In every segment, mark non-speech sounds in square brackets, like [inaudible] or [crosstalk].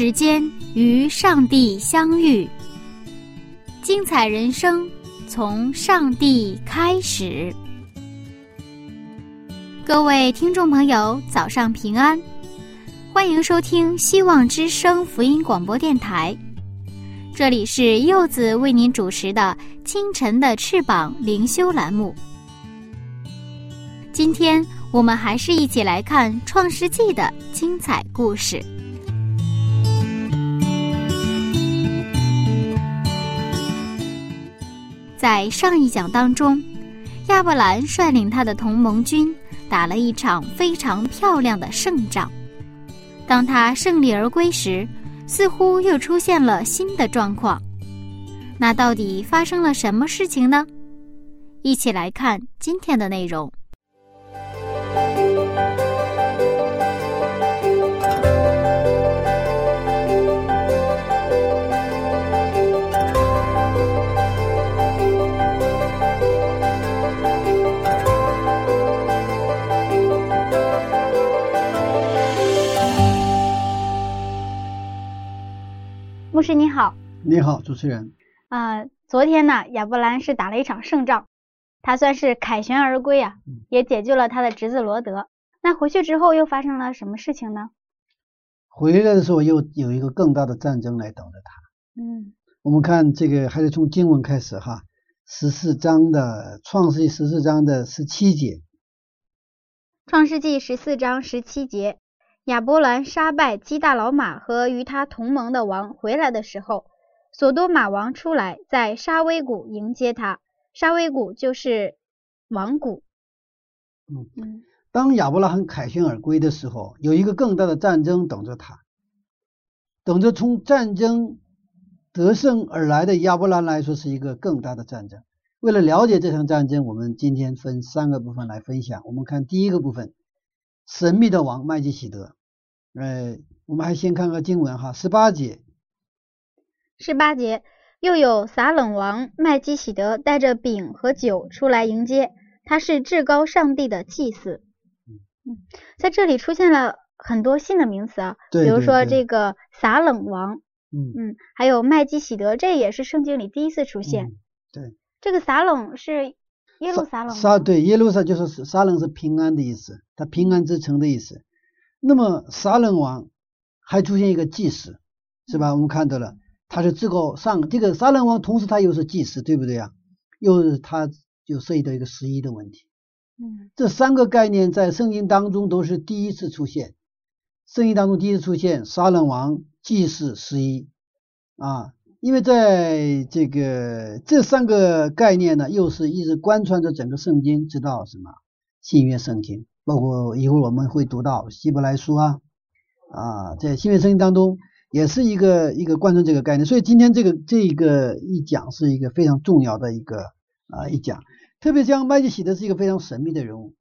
时间与上帝相遇。精彩人生从上帝开始。各位听众朋友，早上平安，欢迎收听希望之声福音广播电台。这里是柚子为您主持的《清晨的翅膀》灵修栏目。今天我们还是一起来看《创世纪》的精彩故事。在上一讲当中，亚伯兰率领他的同盟军打了一场非常漂亮的胜仗。当他胜利而归时，似乎又出现了新的状况。那到底发生了什么事情呢？一起来看今天的内容。牧师你好，你好，主持人。啊、昨天呢，亚伯兰是打了一场胜仗，他算是凯旋而归啊，嗯也解救了他的侄子罗德。那回去之后又发生了什么事情呢？回来的时候又有一个更大的战争来等着他。嗯我们看这个还是从经文开始哈，十四章的创世纪十四章的十七节，创世纪十四章十七节，亚伯兰杀败基大老马和与他同盟的王回来的时候，索多玛王出来，在沙威谷迎接他。沙威谷就是王谷。嗯嗯当亚伯拉罕凯旋而归的时候，有一个更大的战争等着他，等着从战争得胜而来的亚伯兰来说是一个更大的战争。为了了解这场战争，我们今天分三个部分来分享。我们看第一个部分，神秘的王麦基喜德。呃，我们还先看看经文哈，十八节，十八节，又有撒冷王麦基喜德带着饼和酒出来迎接，他是至高上帝的祭司。嗯，在这里出现了很多新的名词啊，比如说这个撒冷王，嗯，嗯，还有麦基喜德，这也是圣经里第一次出现。嗯对，这个撒冷是耶路撒冷撒对耶路撒就是撒冷是平安的意思，它平安之城的意思。那么撒冷王还出现一个祭司，是吧？我们看到了，他是至高上这个撒冷王，同时他又是祭司，对不对啊？又是他就涉及到一个十一的问题。嗯这三个概念在圣经当中都是第一次出现，圣经当中第一次出现撒冷王、祭司、十一啊，因为在这个这三个概念呢，又是一直贯穿着整个圣经，直到什么？新约圣经，包括一会儿我们会读到希伯来书啊啊，在新约圣经当中也是一个一个贯穿这个概念，所以今天这个这个一讲是一个非常重要的一个啊一讲。特别像麦基喜德是一个非常神秘的人物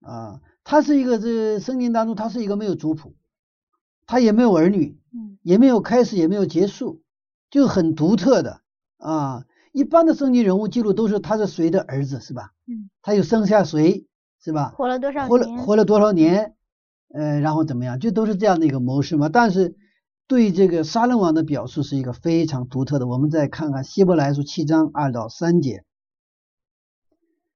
啊，他是一个这圣经当中他是一个没有族谱，他也没有儿女，嗯。也没有开始也没有结束，就很独特的啊。一般的圣经人物记录都是他是谁的儿子是吧？嗯，他又生下谁是吧？活了多少活了年？活了多少年？呃，然后怎么样？就都是这样的一个模式嘛。但是对这个杀人王的表述是一个非常独特的。我们再看看希伯来书七章二到三节。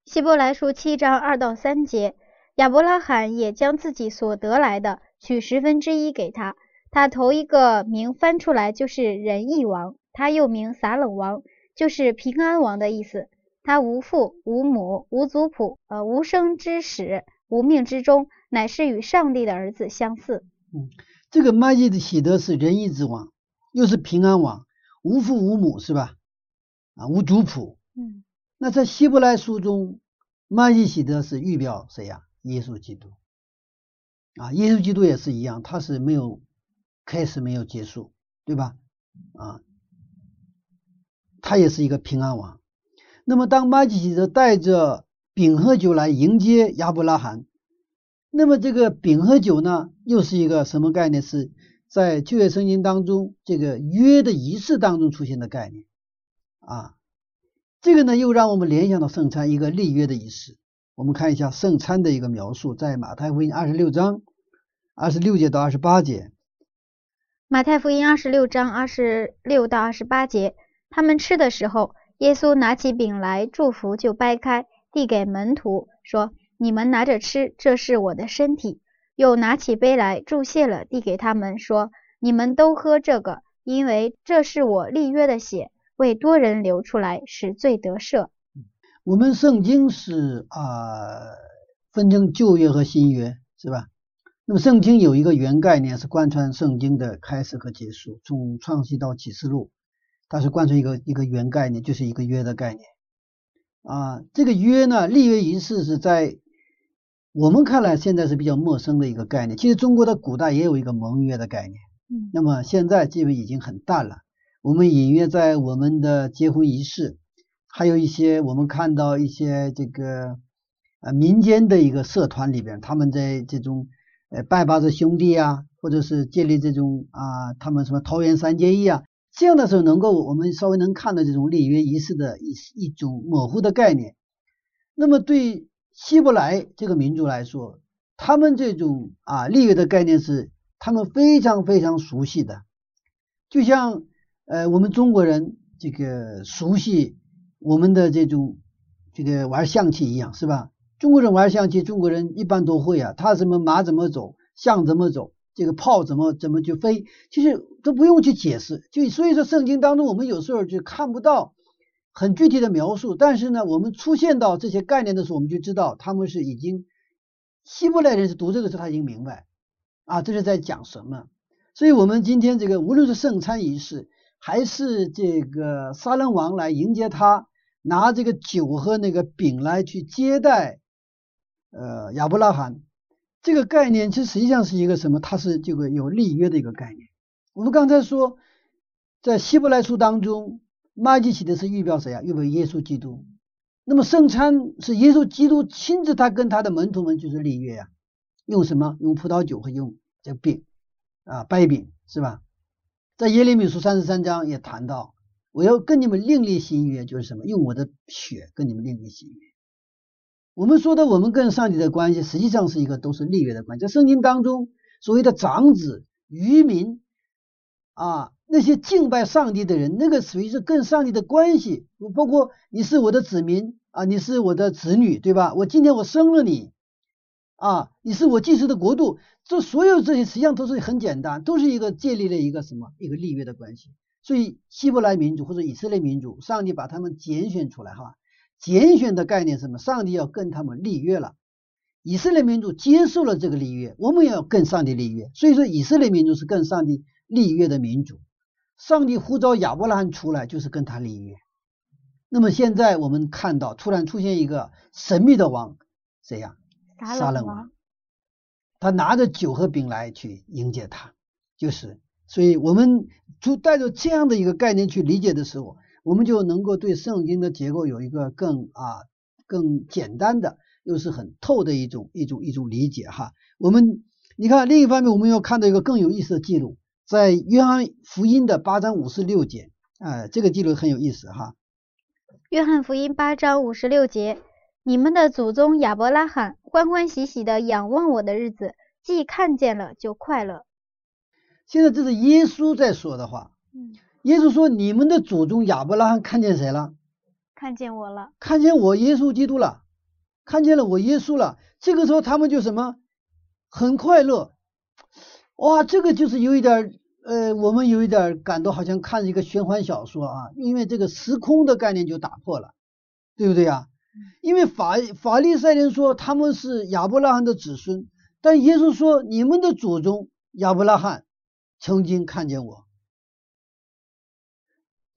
希伯来书七章二到三节，亚伯拉罕也将自己所得来的取十分之一给他。他头一个名翻出来就是仁义王，他又名撒冷王，就是平安王的意思。他无父无母无族谱，呃，无生之始，无命之终，乃是与上帝的儿子相似。嗯这个麦基的喜德是仁义之王，又是平安王，无父无母是吧？啊，无族谱。嗯那在希伯来书中，麦基喜德是预表谁呀？耶稣基督。啊，耶稣基督也是一样，他是没有开始，没有结束，对吧？啊，他也是一个平安王。那么，当麦基喜德带着饼和酒来迎接亚伯拉罕，那么这个饼和酒呢，又是一个什么概念？是在旧约圣经当中这个约的仪式当中出现的概念啊。这个呢，又让我们联想到圣餐一个立约的仪式。我们看一下圣餐的一个描述，在马太福音二十六章二十六节到二十八节。马太福音二十六章二十六到二十八节，他们吃的时候，耶稣拿起饼来祝福，就掰开，递给门徒，说：“你们拿着吃，这是我的身体。”又拿起杯来祝谢了，递给他们，说：“你们都喝这个，因为这是我立约的血，为多人流出来，使罪得赦。”我们圣经是啊、分成旧约和新约，是吧？那么圣经有一个原概念是贯穿圣经的开始和结束，从创世到启示录，它是贯穿一个一个原概念，就是一个约的概念啊。这个约呢，立约仪式是在我们看来现在是比较陌生的一个概念。其实中国的古代也有一个盟约的概念，嗯那么现在基本已经很淡了。我们隐约在我们的结婚仪式。还有一些我们看到一些这个呃民间的一个社团里边，他们在这种呃拜把子兄弟啊，或者是建立这种啊，他们什么桃园三结义啊，这样的时候能够我们稍微能看到这种立约仪式的一一种模糊的概念。那么对希伯来这个民族来说，他们这种啊立约的概念是他们非常非常熟悉的，就像呃我们中国人这个熟悉。我们的这种这个玩象棋一样是吧？中国人玩象棋，中国人一般都会啊。他什么马怎么走，象怎么走，这个炮怎么怎么去飞，其实都不用去解释。就所以说，圣经当中我们有时候就看不到很具体的描述，但是呢，我们出现到这些概念的时候，我们就知道他们是已经希伯来人是读这个时候他已经明白啊，这是在讲什么。所以我们今天这个无论是圣餐仪式，还是这个撒冷王来迎接他，拿这个酒和那个饼来去接待，呃亚伯拉罕，这个概念其实实际上是一个什么？它是这个有立约的一个概念。我们刚才说，在希伯来书当中，麦基洗德是预表谁啊？预表耶稣基督。那么圣餐是耶稣基督亲自他跟他的门徒们就是立约呀、用什么？用葡萄酒和用这个饼啊，掰饼是吧？在耶利米书三十三章也谈到，我要跟你们另立新约，就是什么？用我的血跟你们另立新约。我们说的我们跟上帝的关系，实际上是一个都是立约的关系。在圣经当中，所谓的长子、渔民啊，那些敬拜上帝的人，那个属于是跟上帝的关系。包括你是我的子民啊，你是我的子女，对吧？我今天我生了你啊，你是我祭司的国度。这所有这些实际上都是很简单，都是一个建立了一个什么一个立约的关系。所以希伯来民族或者以色列民族，上帝把他们拣选出来哈，拣选的概念是什么？上帝要跟他们立约了，以色列民族接受了这个立约，我们也要跟上帝立约。所以说以色列民族是跟上帝立约的民族，上帝呼召亚伯拉罕出来就是跟他立约。那么现在我们看到突然出现一个神秘的王，谁呀？撒冷王。他拿着酒和饼来去迎接他，就是，所以我们就带着这样的一个概念去理解的时候，我们就能够对圣经的结构有一个更啊更简单的，又是很透的一种一种一种理解哈。我们你看，另一方面我们要看到一个更有意思的记录，在约翰福音的八章五十六节，啊，这个记录很有意思哈。约翰福音八章五十六节。你们的祖宗亚伯拉罕欢欢喜喜的仰望我的日子，既看见了就快乐。现在这是耶稣在说的话。嗯，耶稣说：“你们的祖宗亚伯拉罕看见谁了？看见我了，看见我耶稣基督了，看见了我耶稣了。这个时候他们就什么，很快乐。哇，这个就是有一点呃，我们有一点感到好像看一个玄幻小说啊，因为这个时空的概念就打破了，对不对呀？因为法法利赛人说他们是亚伯拉罕的子孙，但耶稣说你们的祖宗亚伯拉罕曾经看见我。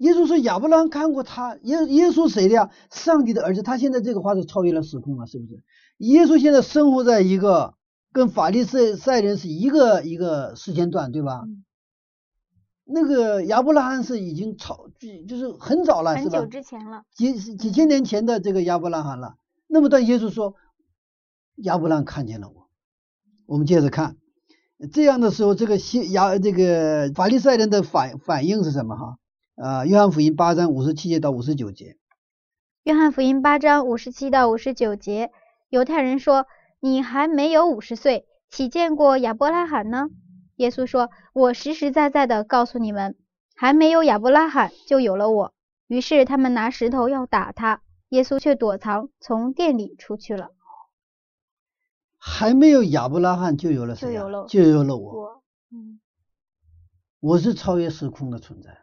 耶稣说亚伯拉罕看过他，耶耶稣谁的呀？上帝的儿子。他现在这个话是超越了时空了，是不是？耶稣现在生活在一个跟法利赛赛人是一个一个时间段，对吧？嗯那个亚伯拉罕是已经超，就就是很早了，是吧很久？之前了。几几千年前的这个亚伯拉罕了。那么，但耶稣说，亚伯拉罕看见了我。我们接着看，这样的时候，这个西亚这个法利赛人的反反应是什么？哈，啊，约翰福音八章五十七节到五十九节。约翰福音八章五十七到五十九节，犹太人说：“你还没有五十岁，岂见过亚伯拉罕呢？”耶稣说：“我实实在在的告诉你们，还没有亚伯拉罕，就有了我。”于是他们拿石头要打他，耶稣却躲藏，从店里出去了。还没有亚伯拉罕，就有了谁呀就有了就有了我。我，嗯，我是超越时空的存在，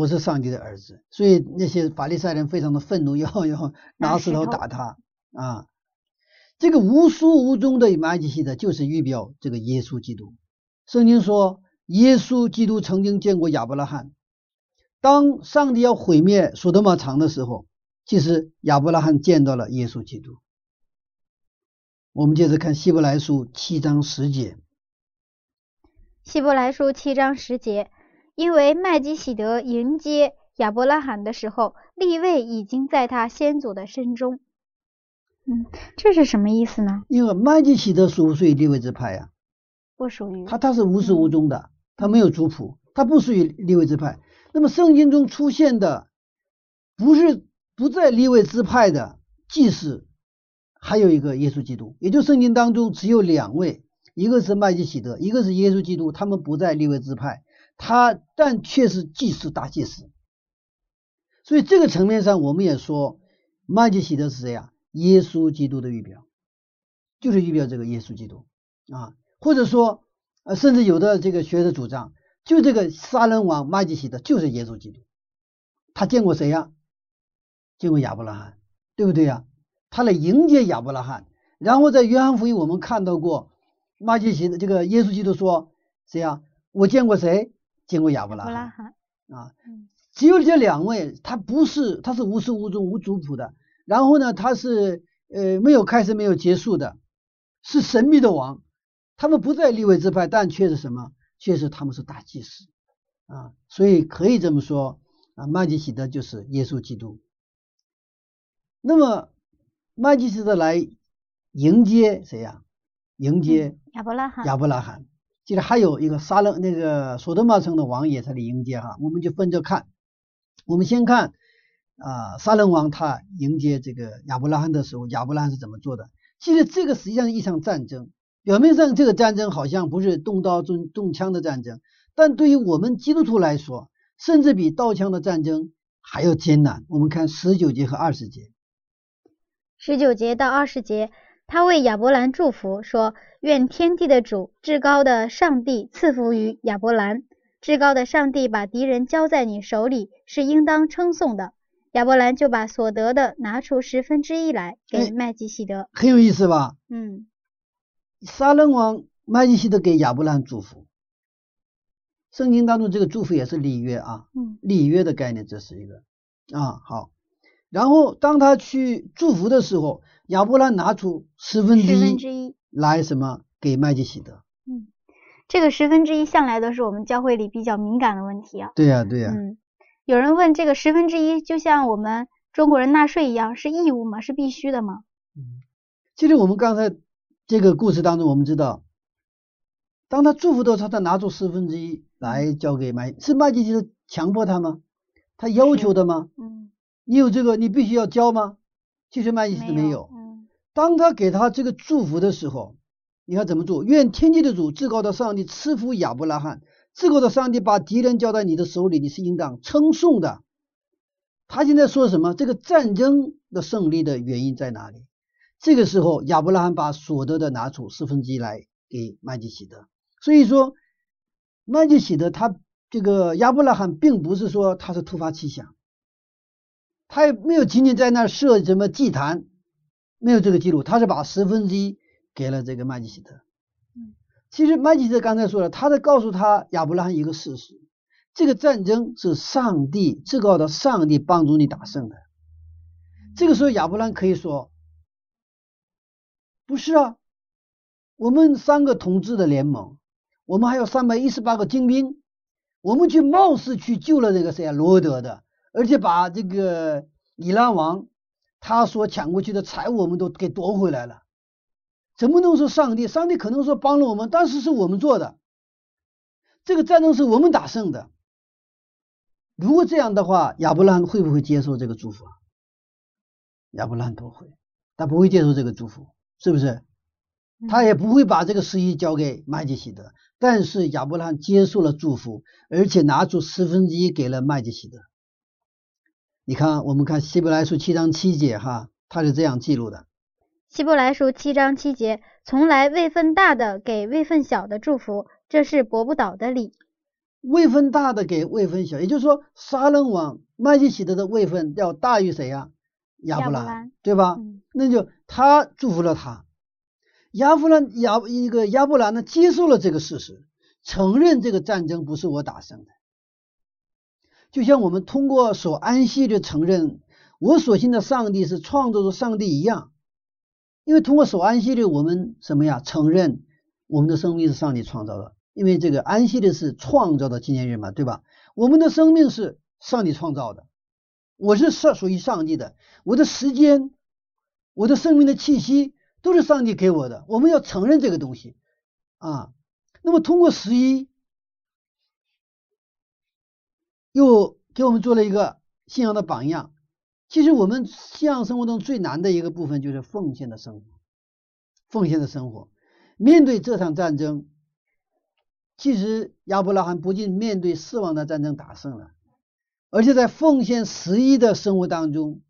我是上帝的儿子。所以那些法利赛人非常的愤怒，[laughs] 要要拿石头打他啊。这个无书无宗的马基西德就是预表这个耶稣基督。圣经说，耶稣基督曾经见过亚伯拉罕。当上帝要毁灭索多玛城的时候，其实亚伯拉罕见到了耶稣基督。我们接着看希伯来书七章十节。希伯来书七章十节，因为麦基喜德迎接亚伯拉罕的时候，立位已经在他先祖的身中。嗯，这是什么意思呢？因为麦基喜德属不属于立位之派呀、不属于他他是无始无终的，他没有族谱，他不属于立位之派。那么圣经中出现的不是不在立位之派的祭司，还有一个耶稣基督，也就圣经当中只有两位，一个是麦基喜德，一个是耶稣基督，他们不在立位之派，他但却是祭司大祭司。所以这个层面上，我们也说麦基喜德是谁呀？耶稣基督的预表，就是预表这个耶稣基督啊，或者说。呃，甚至有的这个学者主张，就这个杀人王麦基喜德就是耶稣基督，他见过谁呀？见过亚伯拉罕，对不对呀？他来迎接亚伯拉罕，然后在约翰福音我们看到过麦基喜德这个耶稣基督说谁呀？我见过谁？见过亚伯拉罕罕。啊嗯，只有这两位，他不是他是无始无终无族谱的，然后呢，他是呃没有开始没有结束的，是神秘的王。他们不在立位之派，但却是什么？却是他们是大祭司啊，所以可以这么说啊，麦基喜德就是耶稣基督。那么麦基喜德来迎接谁呀、迎接亚伯拉罕。亚伯拉罕。记得还有一个沙勒那个索多玛城的王也才来迎接哈，我们就分着看。我们先看啊，沙人王他迎接这个亚伯拉罕的时候，亚伯拉罕是怎么做的？其实这个实际上是一场战争。表面上这个战争好像不是动刀动动枪的战争，但对于我们基督徒来说，甚至比刀枪的战争还要艰难。我们看十九节和二十节。十九节到二十节，他为亚伯兰祝福，说：“愿天地的主、至高的上帝赐福于亚伯兰。至高的上帝把敌人交在你手里，是应当称颂的。”亚伯兰就把所得的拿出十分之一来给哎麦基希德。很有意思吧？嗯，杀人王麦基希德给亚伯兰祝福。圣经当中这个祝福也是礼约啊，嗯，礼约的概念，这是一个啊好。然后当他去祝福的时候，亚伯拉拿出十分之一。来什么给麦基希德？嗯这个十分之一向来都是我们教会里比较敏感的问题啊。对呀、对呀、嗯，有人问这个十分之一就像我们中国人纳税一样，是义务吗？是必须的吗？嗯其实我们刚才这个故事当中，我们知道，当他祝福的时候，他拿出十分之一来交给麦，是麦基希德强迫他吗？他要求的吗？嗯，你有这个，你必须要交吗？其实麦基希德没有。嗯当他给他这个祝福的时候，你看怎么做？愿天地的主、至高的上帝赐福亚伯拉罕，至高的上帝把敌人交在你的手里，你是应当称颂的。他现在说什么？这个战争的胜利的原因在哪里？这个时候，亚伯拉罕把所得的拿出四分之一来给麦基喜德。所以说，麦基喜德他这个亚伯拉罕并不是说他是突发奇想，他也没有仅仅在那设什么祭坛，没有这个记录，他是把十分之一给了这个麦基希德。嗯，其实麦基喜德刚才说了，他在告诉他亚伯拉罕一个事实，这个战争是上帝至高的上帝帮助你打胜的。这个时候亚伯拉罕可以说：“不是啊，我们三个统治的联盟，我们还有三百一十八个精兵，我们去冒死去救了那个谁啊罗德的，而且把这个以拉王他所抢过去的财物我们都给夺回来了。怎么能说上帝？上帝可能说帮了我们，但是是我们做的，这个战争是我们打胜的。如果这样的话，亚伯拉罕会不会接受这个祝福啊？亚伯拉罕不会，他不会接受这个祝福，是不是？他也不会把这个十一交给麦基喜德。但是亚伯拉罕接受了祝福，而且拿出十分之一给了麦基喜德。你看，我们看希伯来书七章七节，哈，他是这样记录的：希伯来书七章七节，从来位分大的给位分小的祝福，这是驳不倒的理。位分大的给位分小，也就是说，撒冷王麦基喜德的位分要大于谁呀？亚伯兰，对吧？那就他祝福了他。亚伯兰亚一个亚伯兰呢，接受了这个事实，承认这个战争不是我打胜的。就像我们通过所安息的承认我所信的上帝是创造的上帝一样，因为通过所安息的我们什么呀？承认我们的生命是上帝创造的，因为这个安息的是创造的纪念日嘛，对吧？我们的生命是上帝创造的。我是上属于上帝的，我的时间，我的生命的气息都是上帝给我的。我们要承认这个东西啊。那么通过十一，又给我们做了一个信仰的榜样。其实我们信仰生活中最难的一个部分就是奉献的生活，奉献的生活。面对这场战争，其实亚伯拉罕不仅面对死亡的战争打胜了。而且在奉献十一的生活当中，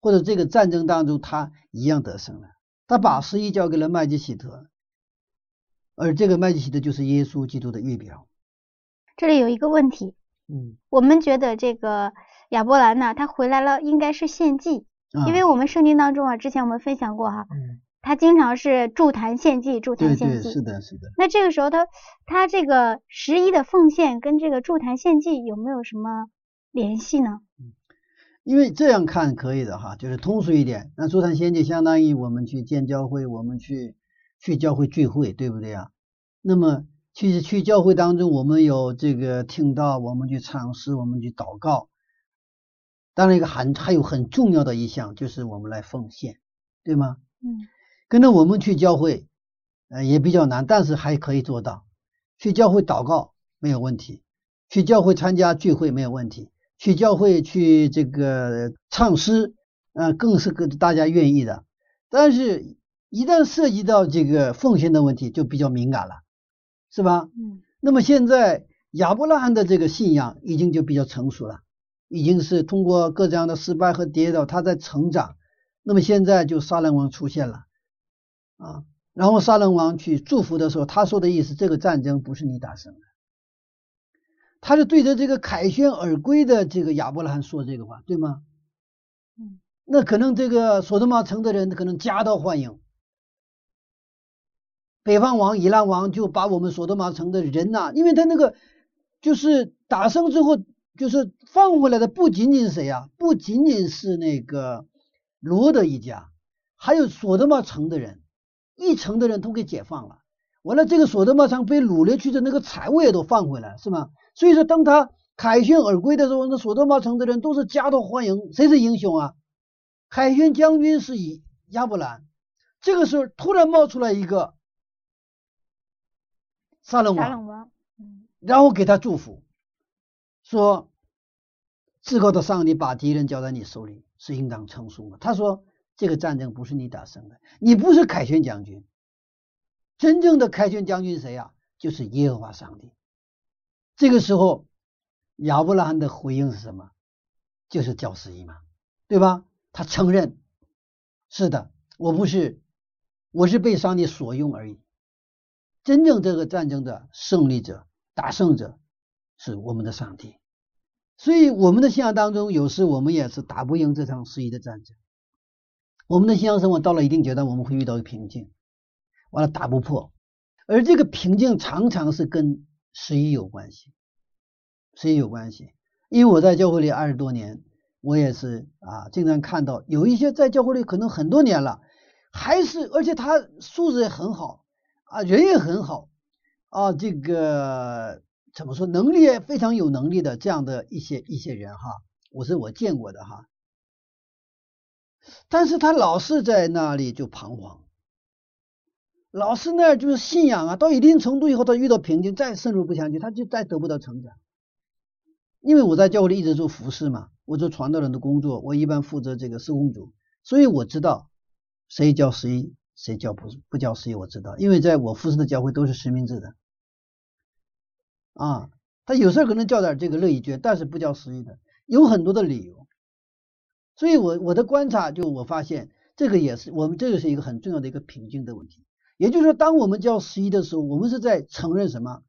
或者这个战争当中，他一样得胜了。他把十一交给了麦基喜德，而这个麦基喜德就是耶稣基督的预表。这里有一个问题，嗯，我们觉得这个亚伯兰呢，他回来了应该是献祭，因为我们圣经当中啊，之前我们分享过哈，他经常是祝坛献祭，祝坛献祭，是的，是的。那这个时候他他这个十一的奉献跟这个祝坛献祭有没有什么？联系呢？嗯，因为这样看可以的哈，就是通俗一点。那助坛献祭相当于我们去建教会，我们去去教会聚会，对不对啊？那么其实去教会当中，我们有这个听到，我们去唱诗，我们去祷告。当然，一个很还有很重要的一项就是我们来奉献，对吗？嗯，跟着我们去教会，呃，也比较难，但是还可以做到。去教会祷告没有问题，去教会参加聚会没有问题。去教会去这个唱诗，呃，更是个大家愿意的。但是，一旦涉及到这个奉献的问题，就比较敏感了，是吧？嗯。那么现在亚伯拉罕的这个信仰已经就比较成熟了，已经是通过各这样的失败和跌倒，他在成长。那么现在就杀人王出现了，啊，然后杀人王去祝福的时候，他说的意思，这个战争不是你打胜的。他是对着这个凯旋而归的这个亚伯拉罕说这个话，对吗？嗯，那可能这个索多玛城的人可能夹道欢迎，北方王以拉王就把我们索多玛城的人呐，因为他那个就是打胜之后，就是放回来的不仅仅是谁呀？不仅仅是那个罗德一家，还有索多玛城的人，一城的人都给解放了。完了，这个索多玛城被掳掠去的那个财物也都放回来，是吗？所以说，当他凯旋而归的时候，那索多玛城的人都是夹道欢迎。谁是英雄啊？凯旋将军是以亚伯兰。这个时候，突然冒出来一个撒冷王，然后给他祝福，说：“至高的上帝把敌人交在你手里，是应当称颂的。”他说：“这个战争不是你打胜的，你不是凯旋将军。真正的凯旋将军谁呀？就是耶和华上帝。”这个时候，亚伯拉罕的回应是什么？就是教师一嘛，对吧？他承认，是的，我不是，我是被上帝所用而已。真正这个战争的胜利者、打胜者是我们的上帝。所以，我们的信仰当中，有时我们也是打不赢这场十一的战争。我们的信仰生活到了一定阶段，我们会遇到一个瓶颈，完了打不破，而这个瓶颈常常是跟。十一有关系，十一有关系。因为我在教会里二十多年，我也是啊，经常看到有一些在教会里可能很多年了，还是而且他素质也很好啊，人也很好啊，这个怎么说，能力也非常有能力的这样的一些一些人哈，我是我见过的哈。但是他老是在那里就彷徨，老是那就是信仰啊，到一定程度以后，他遇到瓶颈，再深入不下去，他就再得不到成长。因为我在教会里一直做服饰嘛，我做传道人的工作，我一般负责这个施工组，所以我知道谁教谁，谁教不不教十一，我知道，因为在我服侍的教会都是实名制的啊，他有时候可能叫点这个乐意捐，但是不教十一的，有很多的理由。所以我我的观察就我发现，这个也是我们这个是一个很重要的一个瓶颈的问题。也就是说，当我们教十一的时候，我们是在承认什么？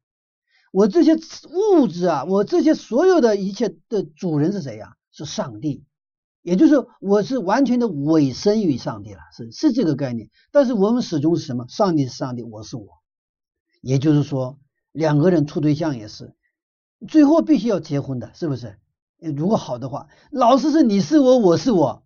我这些物质啊，我这些所有的一切的主人是谁呀？是上帝。也就是我是完全的委身于上帝了，是是这个概念。但是我们始终是什么？上帝是上帝，我是我。也就是说，两个人处对象也是，最后必须要结婚的，是不是？如果好的话，老是是你是我，我是我，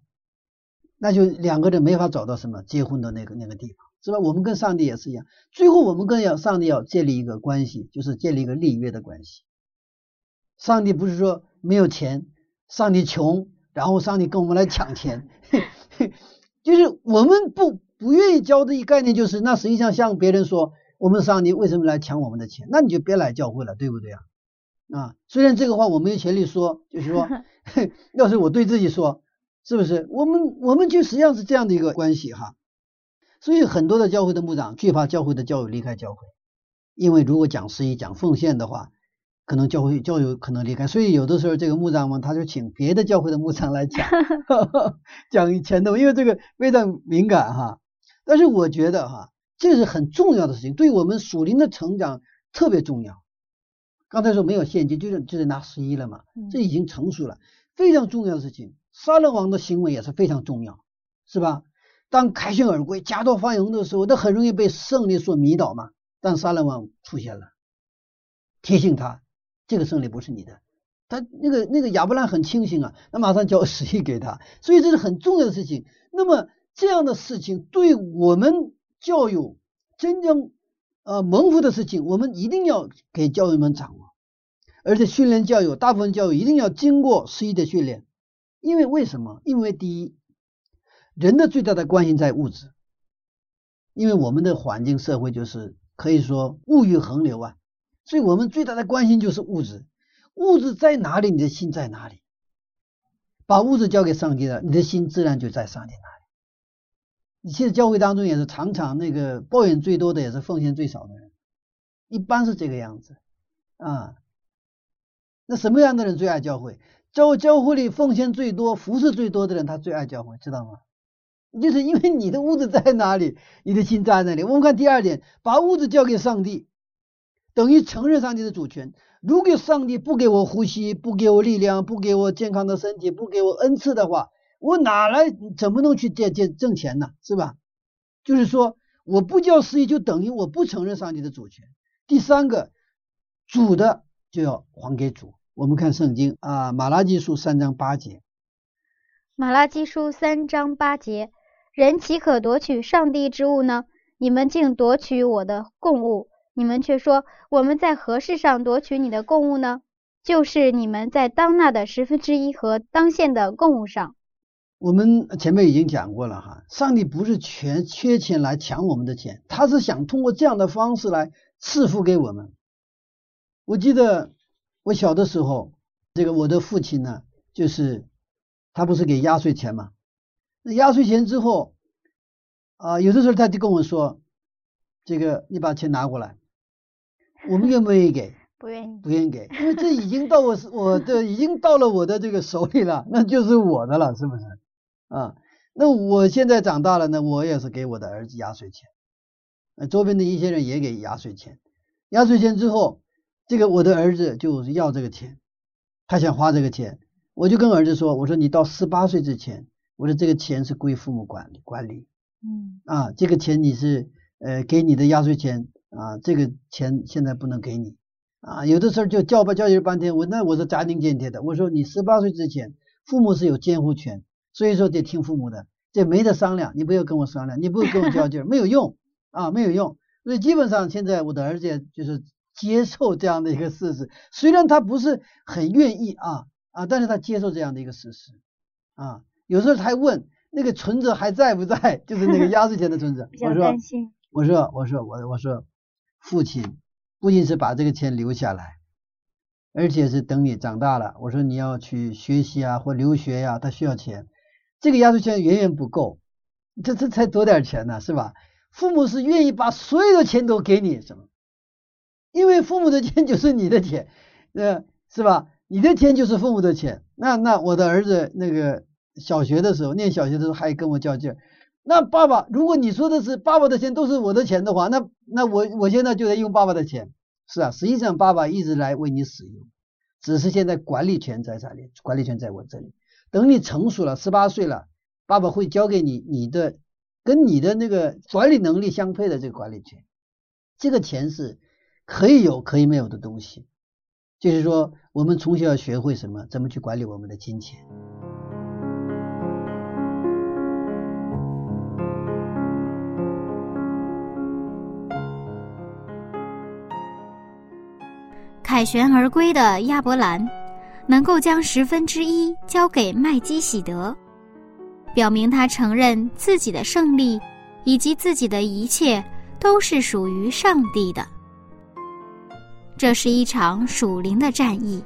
那就两个人没法找到什么结婚的那个那个地方，是吧？我们跟上帝也是一样，最后我们跟要上帝要建立一个关系，就是建立一个立约的关系。上帝不是说没有钱，上帝穷，然后上帝跟我们来抢钱，[laughs] 就是我们不不愿意交的一概念，就是那实际上向别人说，我们上帝为什么来抢我们的钱？那你就别来教会了，对不对啊？啊，虽然这个话我没有权利说，就是说，[laughs] 要是我对自己说，是不是？我们我们就实际上是这样的一个关系哈。所以很多的教会的牧长惧怕教会的教友离开教会，因为如果讲十一讲奉献的话，可能教会教友可能离开。所以有的时候这个牧长嘛他就请别的教会的牧长来讲 [laughs] 讲钱的，因为这个非常敏感哈。但是我觉得哈，这是很重要的事情，对我们属灵的成长特别重要。刚才说没有现金，就是就是拿十一了嘛，这已经成熟了，非常重要的事情。杀人王的行为也是非常重要，是吧？当凯旋而归、夹道放鹰的时候，他很容易被胜利所迷倒嘛。但杀人王出现了，提醒他这个胜利不是你的。他那个那个亚伯兰很清醒啊，那马上交 [laughs] 十亿给他，所以这是很重要的事情。那么这样的事情对我们教友真正。呃，蒙福的事情，我们一定要给教友们掌握，而且训练教友，大部分教育一定要经过十一的训练，因为为什么？因为第一，人的最大的关心在物质，因为我们的环境社会就是可以说物欲横流啊，所以我们最大的关心就是物质，物质在哪里，你的心在哪里？把物质交给上帝了，你的心自然就在上帝那里。你现在教会当中也是常常那个抱怨最多的，也是奉献最少的人，一般是这个样子啊。那什么样的人最爱教会？教教会里奉献最多、服侍最多的人，他最爱教会，知道吗？就是因为你的物质在哪里，你的心在哪里。我们看第二点，把物质交给上帝，等于承认上帝的主权。如果上帝不给我呼吸，不给我力量，不给我健康的身体，不给我恩赐的话，我哪来怎么能去借借挣钱呢？是吧？就是说，我不叫司仪，就等于我不承认上帝的主权。第三个，主的就要还给主。我们看圣经啊，《马拉基书》三章八节，《马拉基书》三章八节，人岂可夺取上帝之物呢？你们竟夺取我的供物，你们却说我们在何事上夺取你的贡物呢？就是你们在当纳的十分之一和当献的贡物上。我们前面已经讲过了哈，上帝不是全缺钱来抢我们的钱，他是想通过这样的方式来赐福给我们。我记得我小的时候，这个我的父亲呢，就是他不是给压岁钱嘛，那压岁钱之后啊，有的时候他就跟我说，这个你把钱拿过来，我们愿不愿意给？不愿意，不愿意给，因为这已经到我我的已经到了我的这个手里了，[laughs] 那就是我的了，是不是？啊，那我现在长大了呢，我也是给我的儿子压岁钱，呃，周边的一些人也给压岁钱，压岁钱之后，这个我的儿子就是要这个钱，他想花这个钱，我就跟儿子说，我说你到十八岁之前，我说这个钱是归父母管理管理，嗯，啊，这个钱你是呃给你的压岁钱啊，这个钱现在不能给你，啊，有的时候就叫吧教育半天，我那我是斩钉截铁的，我说你十八岁之前，父母是有监护权，所以说得听父母的，这没得商量，你不要跟我商量，你不要跟我较劲儿，没有用啊，没有用。所以基本上现在我的儿子就是接受这样的一个事实，虽然他不是很愿意啊啊，但是他接受这样的一个事实啊，有时候他还问那个存折还在不在，[laughs] 就是那个压岁钱的存折，[laughs] 我说我说我说我我说父亲。不仅是把这个钱留下来，而且是等你长大了，我说你要去学习啊或留学呀，他需要钱，这个压岁钱远远不够，这这才多点钱呢，是吧？父母是愿意把所有的钱都给你，什么？因为父母的钱就是你的钱，呃，是吧？你的钱就是父母的钱。那那我的儿子那个小学的时候，念小学的时候还跟我较劲。那爸爸，如果你说的是爸爸的钱都是我的钱的话，那那我我现在就得用爸爸的钱，是啊，实际上爸爸一直来为你使用，只是现在管理权在这里，管理权在我这里。等你成熟了，十八岁了，爸爸会交给你你的跟你的那个管理能力相配的这个管理权。这个钱是可以有可以没有的东西，就是说我们从小要学会什么，怎么去管理我们的金钱。凯旋而归的亚伯兰，能够将十分之一交给麦基喜德，表明他承认自己的胜利以及自己的一切都是属于上帝的。这是一场属灵的战役，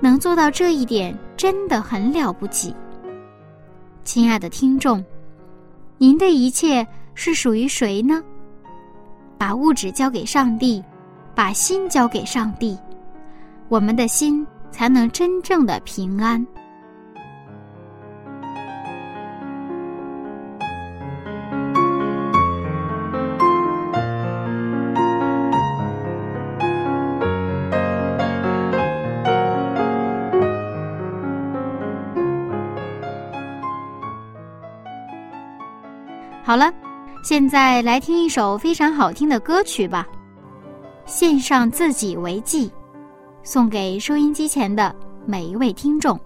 能做到这一点真的很了不起。亲爱的听众，您的一切是属于谁呢？把物质交给上帝。把心交给上帝，我们的心才能真正的平安。好了，现在来听一首非常好听的歌曲吧。献上自己为祭，送给收音机前的每一位听众。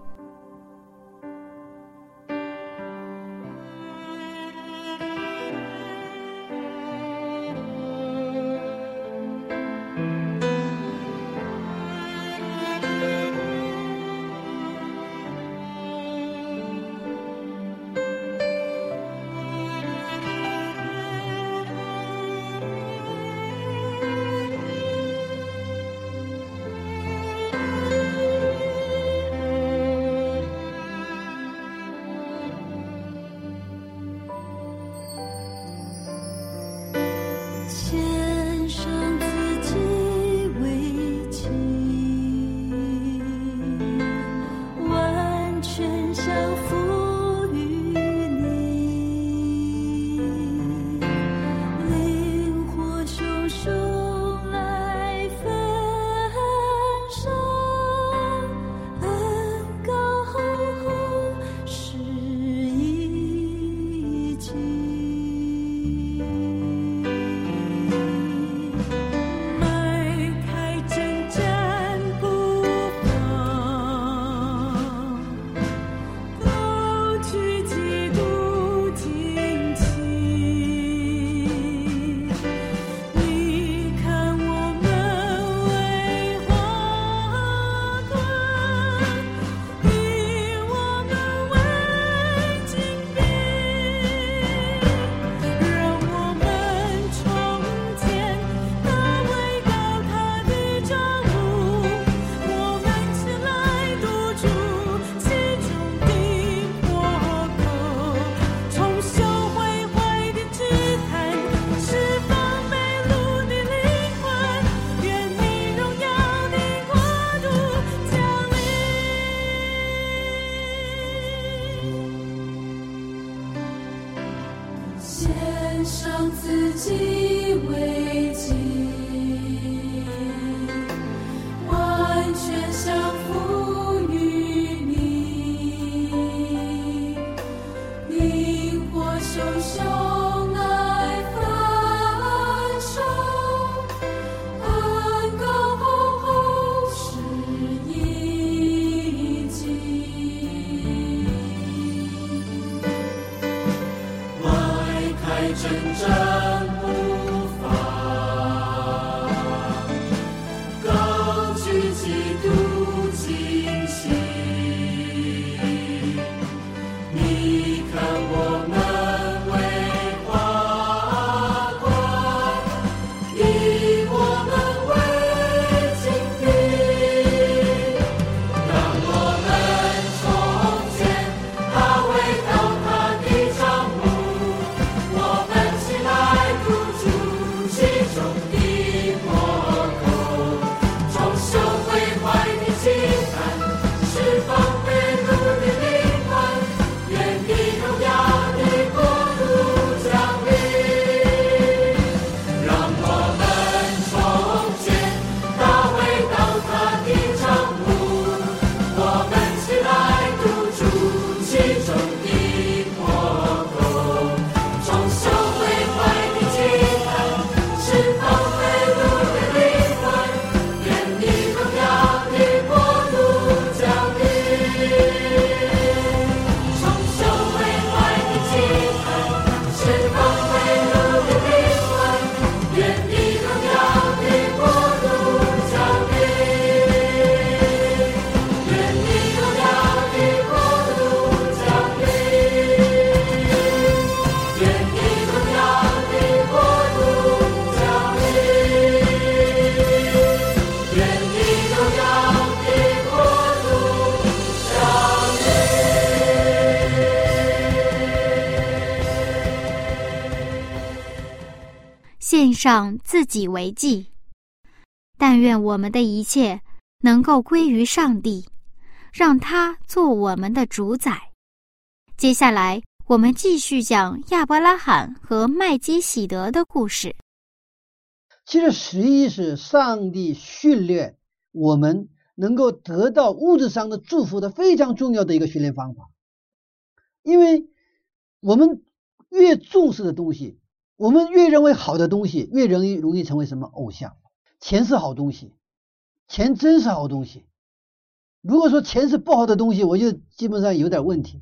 上自己为祭，但愿我们的一切能够归于上帝，让他做我们的主宰。接下来，我们继续讲亚伯拉罕和麦基喜德的故事。其实，十一是上帝训练我们能够得到物质上的祝福的非常重要的一个训练方法，因为我们越重视的东西。我们越认为好的东西，越容易容易成为什么偶像？钱是好东西，钱真是好东西。如果说钱是不好的东西，我就基本上有点问题。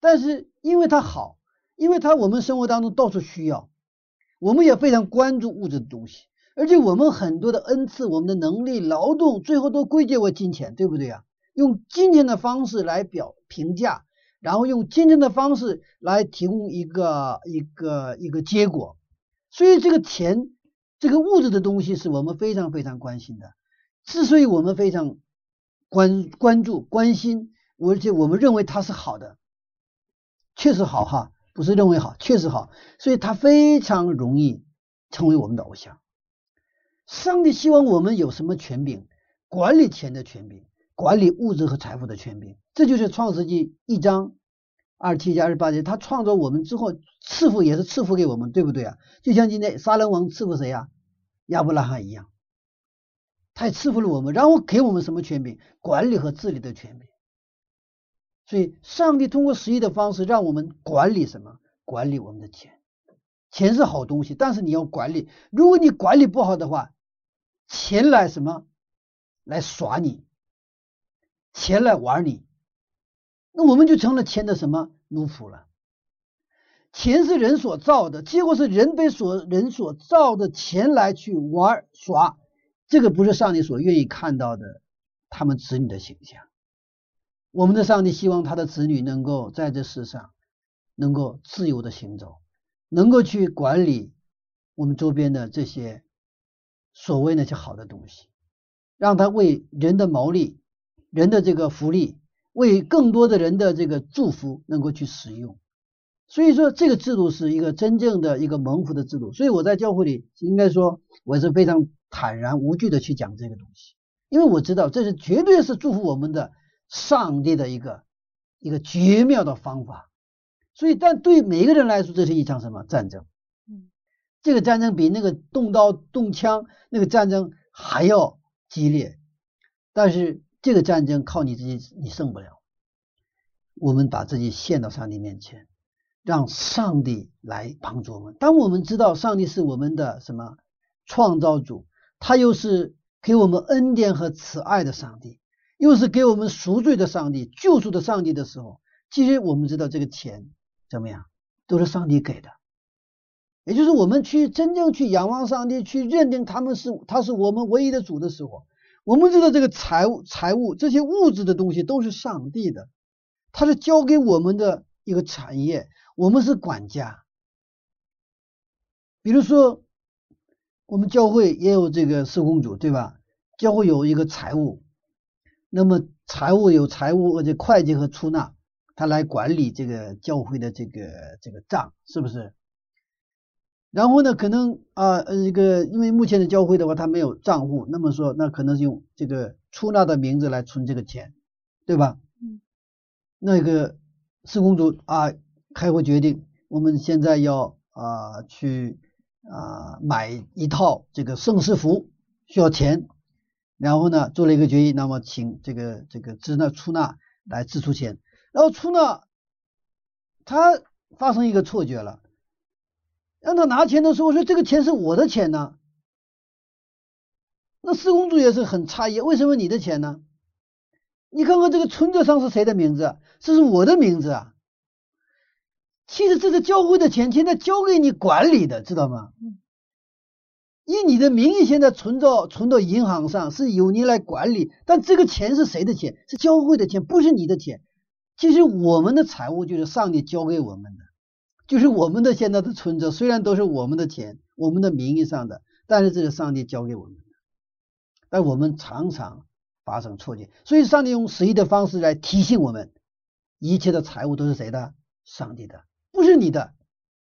但是因为它好，因为它我们生活当中到处需要，我们也非常关注物质的东西，而且我们很多的恩赐、我们的能力、劳动，最后都归结为金钱，对不对啊？用金钱的方式来表评价。然后用竞争的方式来提供一个一个一个结果，所以这个钱，这个物质的东西是我们非常非常关心的。之所以我们非常关关注关心，而且我们认为它是好的，确实好哈，不是认为好，确实好，所以它非常容易成为我们的偶像。上帝希望我们有什么权柄？管理钱的权柄。管理物质和财富的权柄，这就是创世纪一章二七加二十八节。他创造我们之后，赐福也是赐福给我们，对不对啊？就像今天撒冷王赐福谁呀？亚伯拉罕一样，他也赐福了我们，然后给我们什么权柄？管理和治理的权柄。所以，上帝通过十一的方式，让我们管理什么？管理我们的钱。钱是好东西，但是你要管理。如果你管理不好的话，钱来什么？来耍你。钱来玩你，那我们就成了钱的什么奴仆了？钱是人所造的，结果是人被所人所造的钱来去玩耍，这个不是上帝所愿意看到的他们子女的形象。我们的上帝希望他的子女能够在这世上能够自由的行走，能够去管理我们周边的这些所谓那些好的东西，让他为人的谋利。人的这个福利，为更多的人的这个祝福能够去使用，所以说这个制度是一个真正的一个蒙福的制度。所以我在教会里应该说我是非常坦然无惧的去讲这个东西，因为我知道这是绝对是祝福我们的上帝的一个一个绝妙的方法。所以，但对每一个人来说，这是一场什么战争？嗯，这个战争比那个动刀动枪那个战争还要激烈，但是。这个战争靠你自己，你胜不了。我们把自己献到上帝面前，让上帝来帮助我们。当我们知道上帝是我们的什么创造主，他又是给我们恩典和慈爱的上帝，又是给我们赎罪的上帝、救赎的上帝的时候，其实我们知道这个钱怎么样，都是上帝给的。也就是我们去真正去仰望上帝，去认定他们是他是我们唯一的主的时候，我们知道这个财物、财物这些物质的东西都是上帝的，他是交给我们的一个产业，我们是管家。比如说，我们教会也有这个施工组，对吧？教会有一个财务，那么财务有财务，而且会计和出纳，他来管理这个教会的这个这个账，是不是？然后呢，可能啊，呃，这个因为目前的教会的话，他没有账户，那么说，那可能是用这个出纳的名字来存这个钱，对吧？嗯。那个四公主啊，开会决定，我们现在要啊去啊买一套这个盛世服，需要钱。然后呢，做了一个决议，那么请这个这个支那出纳来支出钱。然后出纳他发生一个错觉了，让他拿钱的时候说这个钱是我的钱呢。那施工组也是很诧异，为什么你的钱呢？你看看这个存折上是谁的名字？这是我的名字啊。其实这是教会的钱，现在交给你管理的，知道吗？以你的名义现在存到存到银行上，是由你来管理。但这个钱是谁的钱？是教会的钱，不是你的钱。其实我们的财务就是上帝交给我们的，就是我们的现在的存折，虽然都是我们的钱，我们的名义上的，但是这是上帝交给我们的。但我们常常发生错觉，所以上帝用十一的方式来提醒我们，一切的财物都是谁的？上帝的，不是你的。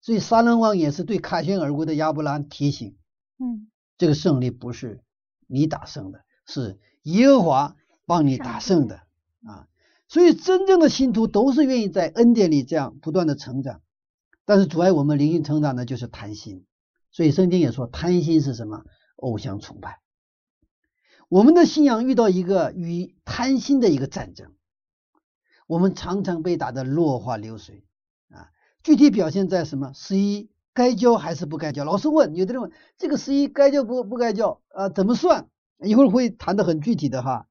所以撒冷王也是对凯旋而归的亚伯拉提醒。嗯，这个胜利不是你打胜的，是耶和华帮你打胜的啊。所以真正的信徒都是愿意在恩典里这样不断的成长，但是阻碍我们灵性成长的就是贪心。所以圣经也说，贪心是什么？偶像崇拜。我们的信仰遇到一个与贪心的一个战争，我们常常被打得落花流水啊。具体表现在什么？十一。该交还是不该交？老师问，有的人问这个十一该交不不该交啊？怎么算？一会儿会谈的很具体的哈。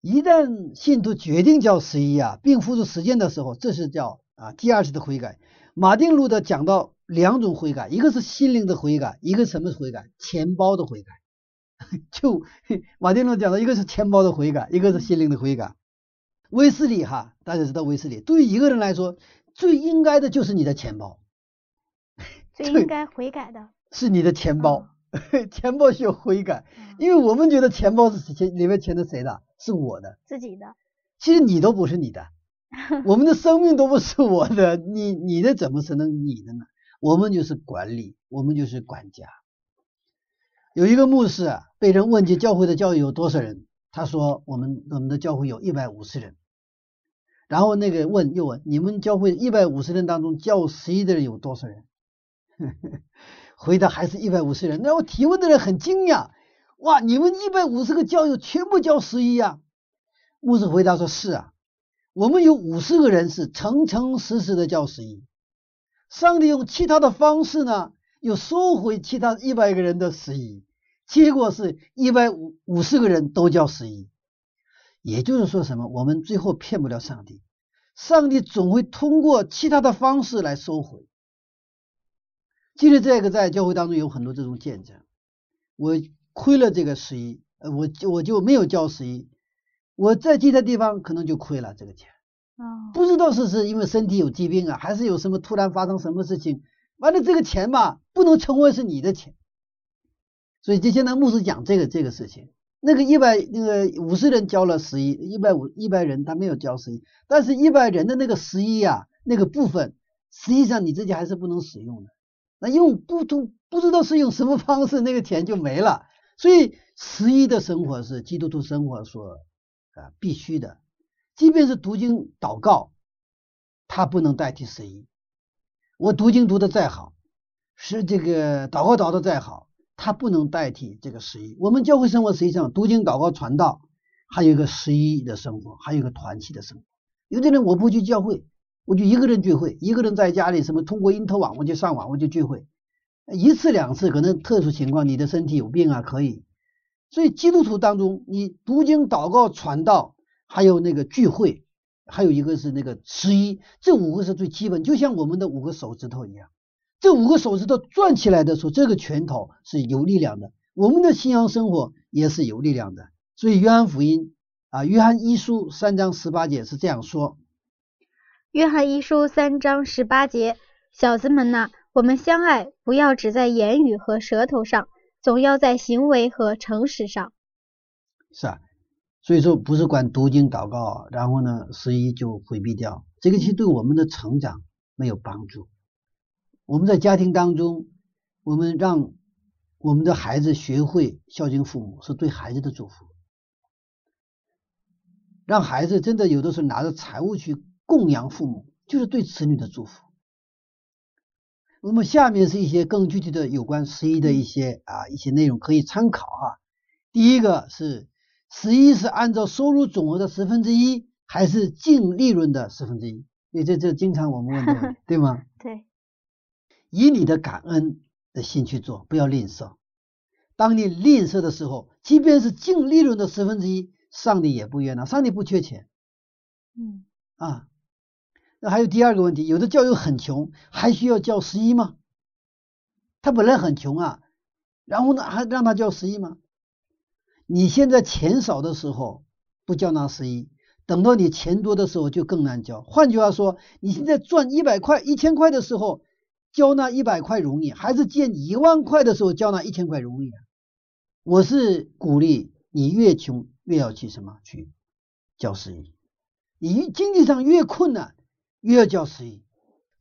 一旦信徒决定交十一啊，并付出时间的时候，这是叫啊第二次的悔改。马丁路德讲到两种悔改，一个是心灵的悔改，一个什么悔改？钱包的悔改。[laughs] 就 [laughs] 马丁路德讲到一个是钱包的悔改，一个是心灵的悔改。威斯理哈，大家知道威斯理，对于一个人来说，最应该的就是你的钱包。[laughs] 最应该悔改的是你的钱包，钱包需要悔改，因为我们觉得钱包是钱里面钱是谁的？是我的，自己的。其实你都不是你的，[laughs] 我们的生命都不是我的，[laughs] 你你的怎么是能你的呢？我们就是管理，我们就是管家。有一个牧师啊，被人问及教会的教育有多少人，他说我们我们的教会有一百五十人。然后那个问又问，你们教会一百五十人当中教十一的人有多少人？[laughs] 回答还是一百五十人，那我提问的人很惊讶，哇，你们一百五十个教友全部教十一啊？牧师回答说：是啊，我们有五十个人是诚诚实实的教十一，上帝用其他的方式呢，又收回其他一百个人的十一，结果是一百五五十个人都教十一，也就是说什么？我们最后骗不了上帝，上帝总会通过其他的方式来收回。其实这个在教会当中有很多这种见证，我亏了这个十一，呃，我我就没有交十一，我在其他地方可能就亏了这个钱，啊，不知道是是因为身体有疾病啊，还是有什么突然发生什么事情，完了这个钱吧不能成为是你的钱，所以就现在牧师讲这个这个事情，那个一百那个五十人交了十一，一百五一百人他没有交十一，但是一百人的那个十一啊那个部分，实际上你自己还是不能使用的。那用不同不知道是用什么方式，那个钱就没了。所以十一的生活是基督徒生活所啊必须的，即便是读经祷告，它不能代替十一。我读经读的再好，是这个祷告祷的再好，它不能代替这个十一。我们教会生活实际上读经祷告传道，还有一个十一的生活，还有一个团契的生活。有的人我不去教会。我就一个人聚会，一个人在家里，什么通过因特网，我就上网，我就聚会，一次两次，可能特殊情况，你的身体有病啊，可以。所以基督徒当中，你读经、祷告、传道，还有那个聚会，还有一个是那个十一，这五个是最基本，就像我们的五个手指头一样。这五个手指头转起来的时候，这个拳头是有力量的。我们的信仰生活也是有力量的。所以约翰福音啊，约翰一书三章十八节是这样说：约翰一书三章十八节，小子们呐，我们相爱，不要只在言语和舌头上，总要在行为和诚实上。是啊，所以说不是管读经祷告，然后呢，十一就回避掉，这个其实对我们的成长没有帮助。我们在家庭当中，我们让我们的孩子学会孝敬父母，是对孩子的祝福。让孩子真的有的时候拿着财物去供养父母，就是对子女的祝福。那么下面是一些更具体的有关十一的一些啊一些内容可以参考哈。第一个是十一是按照收入总额的十分之一，还是净利润的十分之一？因为这这经常我们问的，[laughs] 对吗？对。以你的感恩的心去做，不要吝啬。当你吝啬的时候，即便是净利润的十分之一。上帝也不冤呐，上帝不缺钱，嗯啊，那还有第二个问题，有的教友很穷，还需要交十一吗？他本来很穷啊，然后呢还让他交十一吗？你现在钱少的时候不交纳十一，等到你钱多的时候就更难交。换句话说，你现在赚一百块、一千块的时候交纳一百块容易，还是见一万块的时候交纳一千块容易啊？我是鼓励你越穷。越要去什么去交十一，你经济上越困难，越要交十一。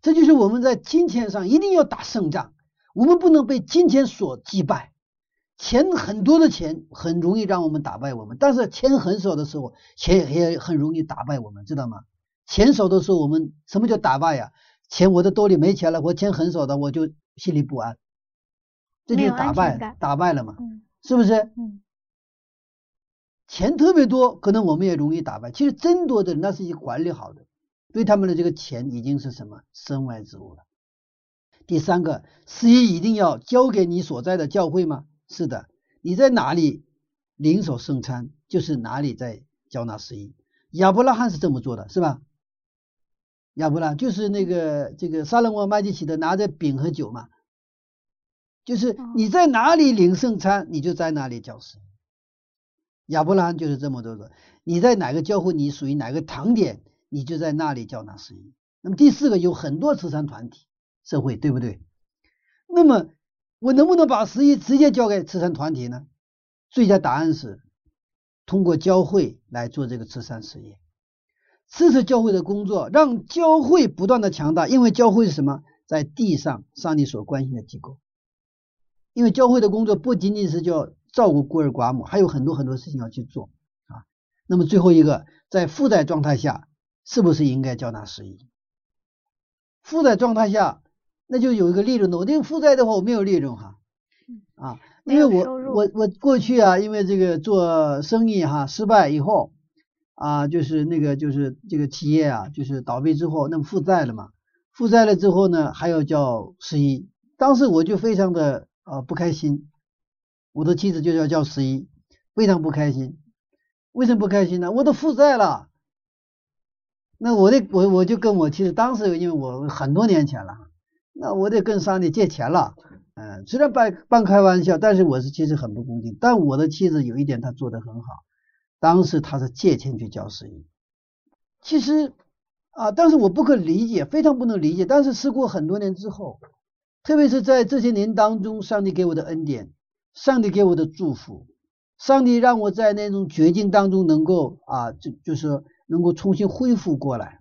这就是我们在金钱上一定要打胜仗，我们不能被金钱所击败。钱很多的钱很容易让我们打败我们，但是钱很少的时候，钱也很容易打败我们，知道吗？钱少的时候，我们什么叫打败呀？钱我的兜里没钱了，我钱很少的，我就心里不安，这就打败打败了嘛，是不是？嗯。钱特别多，可能我们也容易打败。其实真多的人，那是一管理好的，对他们的这个钱已经是什么身外之物了。第三个，十一一定要交给你所在的教会吗？是的，你在哪里领受圣餐，就是哪里在交纳十一。亚伯拉罕是这么做的，是吧？亚伯拉就是那个这个撒冷王麦基起的拿着饼和酒嘛，就是你在哪里领圣餐，你就在哪里交十一。亚伯拉罕就是这么做的。你在哪个教会，你属于哪个堂点，你就在那里交纳十一。那么第四个，有很多慈善团体、社会，对不对？那么我能不能把十一直接交给慈善团体呢？最佳答案是通过教会来做这个慈善事业，支持教会的工作，让教会不断的强大。因为教会是什么？在地上上帝所关心的机构。因为教会的工作不仅仅是叫。照顾孤儿寡母，还有很多很多事情要去做啊。那么最后一个，在负债状态下，是不是应该缴纳十一？负债状态下，那就有一个利润的。我这个负债的话，我没有利润哈啊，因为我我我过去啊，因为这个做生意哈失败以后啊，就是那个就是这个企业啊，就是倒闭之后，那么负债了嘛，负债了之后呢，还要交十一，当时我就非常的呃不开心。我的妻子就要交十一，非常不开心。为什么不开心呢？我都负债了。那我得我我就跟我妻子，当时因为我很多年前了，那我得跟上帝借钱了。嗯，虽然半半开玩笑，但是我是其实很不恭敬。但我的妻子有一点，她做的很好。当时她是借钱去交十一。其实啊，但是我不可理解，非常不能理解。但是事过很多年之后，特别是在这些年当中，上帝给我的恩典。上帝给我的祝福，上帝让我在那种绝境当中能够啊，就就是能够重新恢复过来。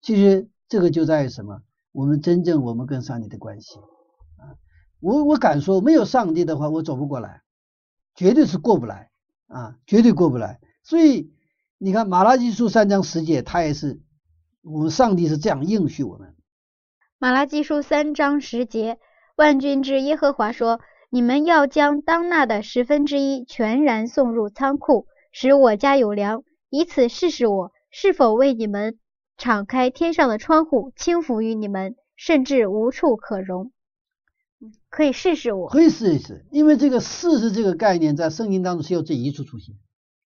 其实这个就在于什么？我们真正我们跟上帝的关系啊，我我敢说，没有上帝的话，我走不过来，绝对是过不来啊，绝对过不来。所以你看马拉基书三章十节，他也是我们上帝是这样应许我们。马拉基书三章十节，万军之耶和华说。你们要将当纳的十分之一全然送入仓库，使我家有粮，以此试试我是否为你们敞开天上的窗户，轻浮于你们，甚至无处可容。可以试试我，可以试一试，因为这个试试这个概念在圣经当中只有这一处出现。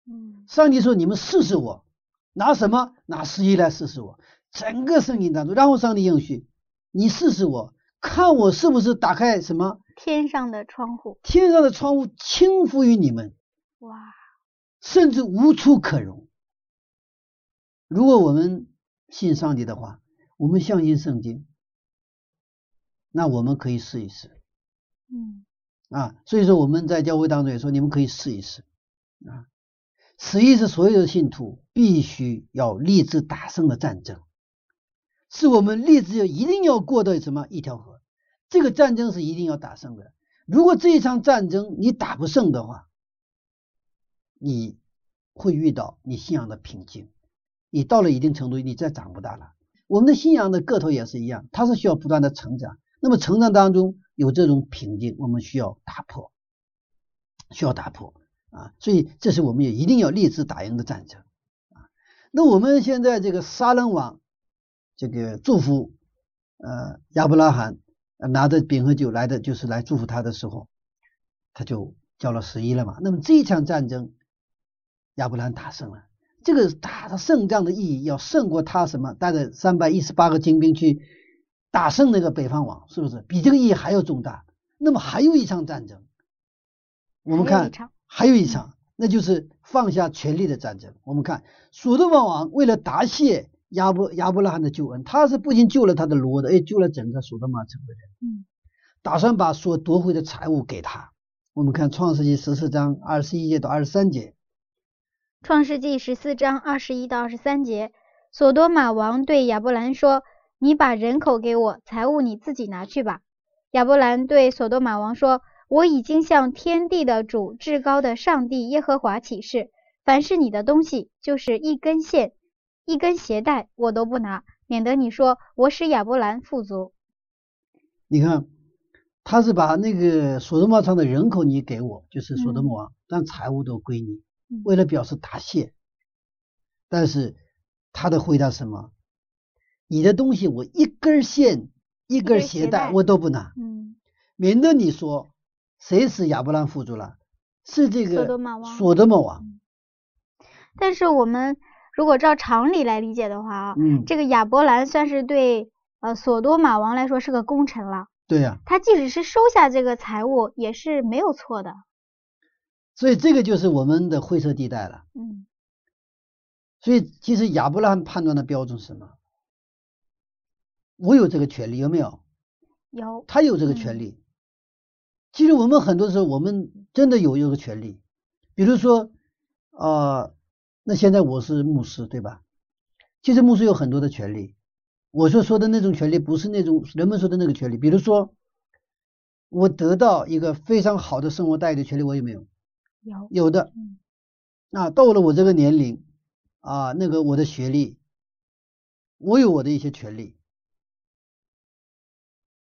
嗯，上帝说你们试试我，拿什么？拿十一来试试我。整个圣经当中，然后上帝应许你试试我，看我是不是打开什么天上的窗户，天上的窗户轻浮于你们，哇，甚至无处可容。如果我们信上帝的话，我们相信圣经，那我们可以试一试。嗯啊，所以说我们在教会当中也说，你们可以试一试啊。此意是所有的信徒必须要立志打胜的战争，是我们立志要一定要过的什么一条河。这个战争是一定要打胜的。如果这一场战争你打不胜的话，你会遇到你信仰的瓶颈。你到了一定程度，你再长不大了。我们的信仰的个头也是一样，它是需要不断的成长。那么成长当中有这种瓶颈，我们需要打破，需要打破啊！所以这是我们也一定要立志打赢的战争啊！那我们现在这个杀人王这个祝福呃亚伯拉罕拿着饼和酒来的就是来祝福他的时候，他就交了十一了嘛。那么这一场战争亚伯拉罕打胜了，这个打的胜仗的意义要胜过他什么带着三百一十八个精兵去。打胜那个北方王是不是比这个意义还要重大？那么还有一场战争，我们看还有一场，那就是放下权力的战争。我们看索多玛王为了答谢亚伯亚伯拉罕的救恩，他是不仅救了他的罗的，也救了整个索德玛城的人。嗯，打算把所夺回的财物给他。我们看创世纪十四章二十一节到二十三节。创世纪十四章二十一到二十三节，索多玛王对亚伯兰说。你把人口给我，财物你自己拿去吧。亚伯兰对索多玛王说：“我已经向天地的主、至高的上帝耶和华起誓，凡是你的东西，就是一根线、一根鞋带，我都不拿，免得你说我使亚伯兰富足。”你看，他是把那个索多玛城的人口你给我，就是索多玛王，但财物都归你，为了表示答谢。但是他的回答什么？你的东西我一根线、一根鞋带我都不拿，嗯，免得你说谁是亚伯兰富足了？是这个索多玛王。索多玛王。但是我们如果照常理来理解的话啊，嗯，这个亚伯兰算是对呃索多玛王来说是个功臣了。对呀。他即使是收下这个财物也是没有错的。所以这个就是我们的灰色地带了。嗯。所以其实亚伯拉罕判断的标准是什么？我有这个权利，有没有？有。他有这个权利。其实我们很多时候，我们真的有这个权利。比如说，啊，那现在我是牧师，对吧？其实牧师有很多的权利。我所说的那种权利，不是那种人们说的那个权利。比如说，我得到一个非常好的生活待遇的权利，我有没有？有。有的。那到了我这个年龄，啊，那个我的学历，我有我的一些权利。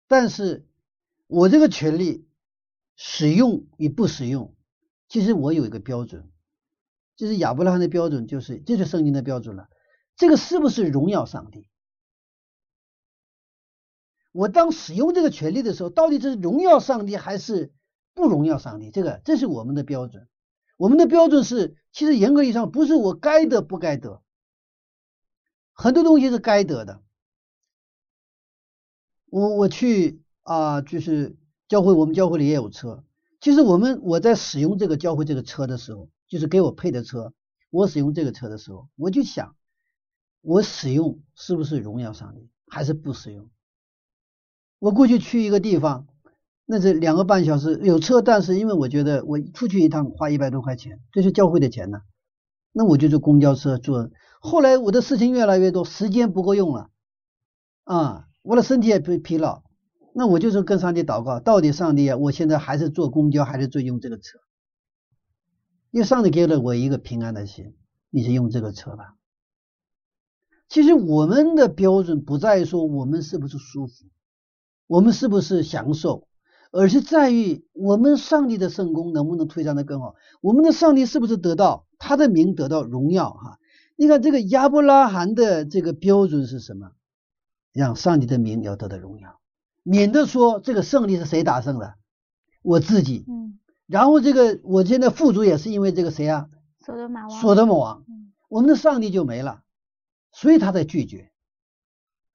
但是，我这个权利使用与不使用，其实我有一个标准，就是亚伯拉罕的标准，就是这是圣经的标准了。这个是不是荣耀上帝？我当使用这个权利的时候，到底是荣耀上帝还是不荣耀上帝？这个这是我们的标准。我们的标准是，其实严格意义上不是我该得不该得，很多东西是该得的。我我去啊，就是教会，我们教会里也有车。其实我们我在使用这个教会这个车的时候，就是给我配的车，我使用这个车的时候，我就想，我使用是不是荣耀上帝，还是不使用？我过去去一个地方，那是两个半小时，有车，但是因为我觉得我出去一趟花一百多块钱，这是教会的钱呢，那我就坐公交车坐。后来我的事情越来越多，时间不够用了啊。我的身体也疲疲劳，那我就是跟上帝祷告，到底上帝啊，我现在还是坐公交，还是坐用这个车？因为上帝给了我一个平安的心，你是用这个车吧？其实我们的标准不在于说我们是不是舒服，我们是不是享受，而是在于我们上帝的圣功能不能推上的更好，我们的上帝是不是得到他的名得到荣耀？哈，你看这个亚伯拉罕的这个标准是什么？让上帝的名要得到荣耀，免得说这个胜利是谁打胜的，我自己。嗯。然后这个我现在富足也是因为这个谁啊？索德玛王。所多玛王。嗯。我们的上帝就没了，所以他在拒绝。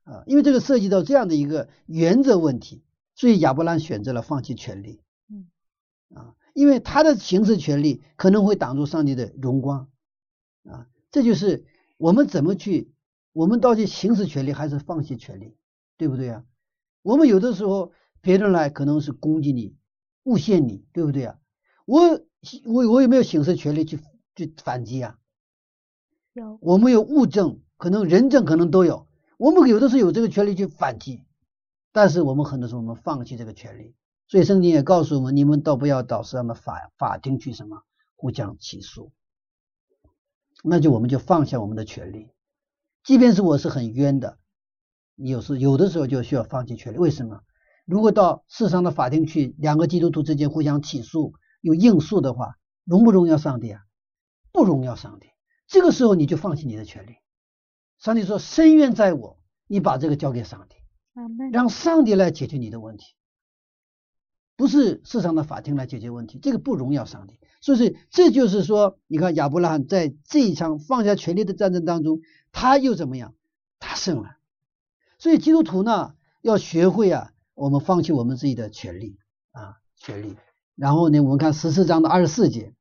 啊，因为这个涉及到这样的一个原则问题，所以亚伯兰选择了放弃权利。嗯，啊，因为他的行使权利可能会挡住上帝的荣光。啊，这就是我们怎么去，我们到底行使权利还是放弃权利，对不对啊？我们有的时候别人来可能是攻击你、诬陷你，对不对啊？我我我有没有行使权利去去反击啊？有，我们有物证，可能人证可能都有，我们有的时候有这个权利去反击，但是我们很多时候我们放弃这个权利，所以圣经也告诉我们，你们倒不要到什么法法庭去什么互相起诉，那就我们就放下我们的权利，即便是我是很冤的，有时有的时候就需要放弃权利，为什么？如果到世上的法庭去，两个基督徒之间互相起诉有应诉的话，荣不荣耀上帝啊？不荣耀上帝。这个时候你就放弃你的权利。上帝说：“深渊在我，你把这个交给上帝，让上帝来解决你的问题，不是世上的法庭来解决问题。这个不荣耀上帝。所以这就是说，你看亚伯拉罕在这一场放下权力的战争当中，他又怎么样？他胜了。所以基督徒呢，要学会啊，我们放弃我们自己的权利啊，权利。然后呢，我们看十四章的二十四节，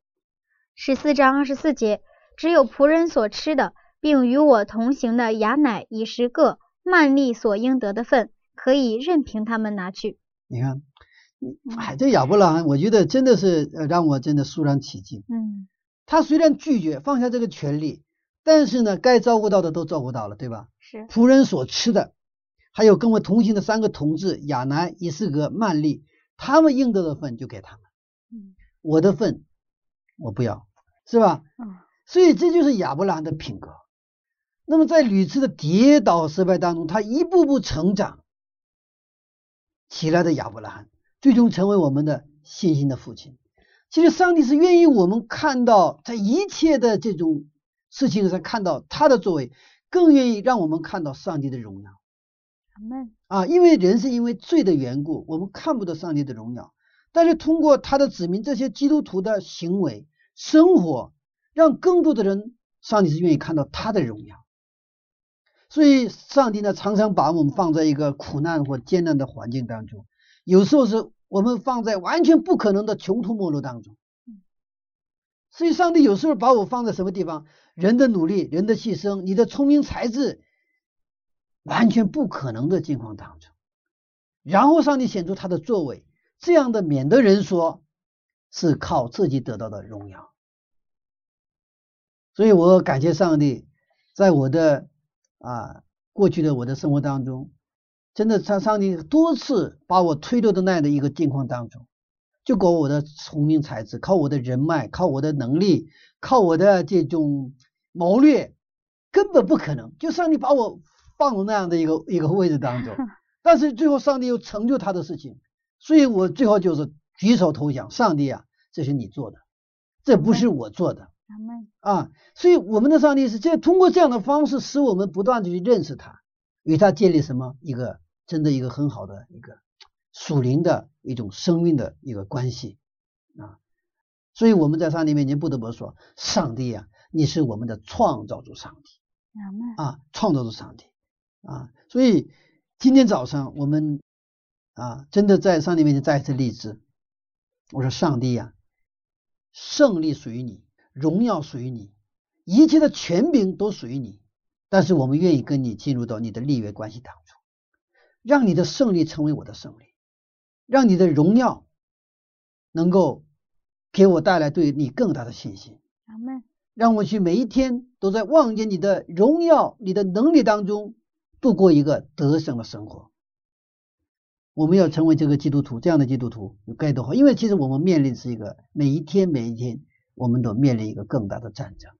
十四章二十四节。”只有仆人所吃的，并与我同行的雅乃以十个曼利所应得的份，可以任凭他们拿去。你看，哎，这亚伯拉罕，我觉得真的是让我真的肃然起敬。嗯，他虽然拒绝放下这个权利，但是呢，该照顾到的都照顾到了，对吧？是仆人所吃的，还有跟我同行的三个同志亚南、以斯格、曼利，他们应得的份就给他们。嗯，我的份我不要，是吧？嗯。所以这就是亚伯拉罕的品格。那么在屡次的跌倒失败当中，他一步步成长起来的亚伯拉罕，最终成为我们的信心的父亲。其实上帝是愿意我们看到在一切的这种事情上看到他的作为，更愿意让我们看到上帝的荣耀。啊，因为人是因为罪的缘故，我们看不到上帝的荣耀。但是通过他的子民这些基督徒的行为、生活。让更多的人，上帝是愿意看到他的荣耀，所以上帝呢常常把我们放在一个苦难或艰难的环境当中，有时候是我们放在完全不可能的穷途末路当中，所以上帝有时候把我放在什么地方？人的努力、人的牺牲、你的聪明才智，完全不可能的境况当中，然后上帝显出他的作为，这样的免得人说是靠自己得到的荣耀。所以我感谢上帝，在我的啊过去的我的生活当中，真的上上帝多次把我推到的那样的一个境况当中，就靠我的聪明才智，靠我的人脉，靠我的能力，靠我的这种谋略，根本不可能。就上帝把我放到那样的一个一个位置当中，[laughs] 但是最后上帝又成就他的事情，所以我最后就是举手投降。上帝啊，这是你做的，这不是我做的。啊，所以我们的上帝是这通过这样的方式，使我们不断的去认识他，与他建立什么一个真的一个很好的一个属灵的一种生命的一个关系啊。所以我们在上帝面前不得不说，上帝啊，你是我们的创造主上帝啊，创造主上帝啊。所以今天早上我们啊，真的在上帝面前再一次立志，我说上帝呀，胜利属于你。荣耀属于你，一切的权柄都属于你，但是我们愿意跟你进入到你的立约关系当中，让你的胜利成为我的胜利，让你的荣耀能够给我带来对你更大的信心。阿门。让我去每一天都在望见你的荣耀、你的能力当中度过一个得胜的生活。我们要成为这个基督徒，这样的基督徒有该多好，因为其实我们面临是一个每一天每一天。我们都面临一个更大的战争，